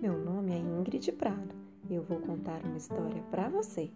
Meu nome é Ingrid Prado e eu vou contar uma história para você.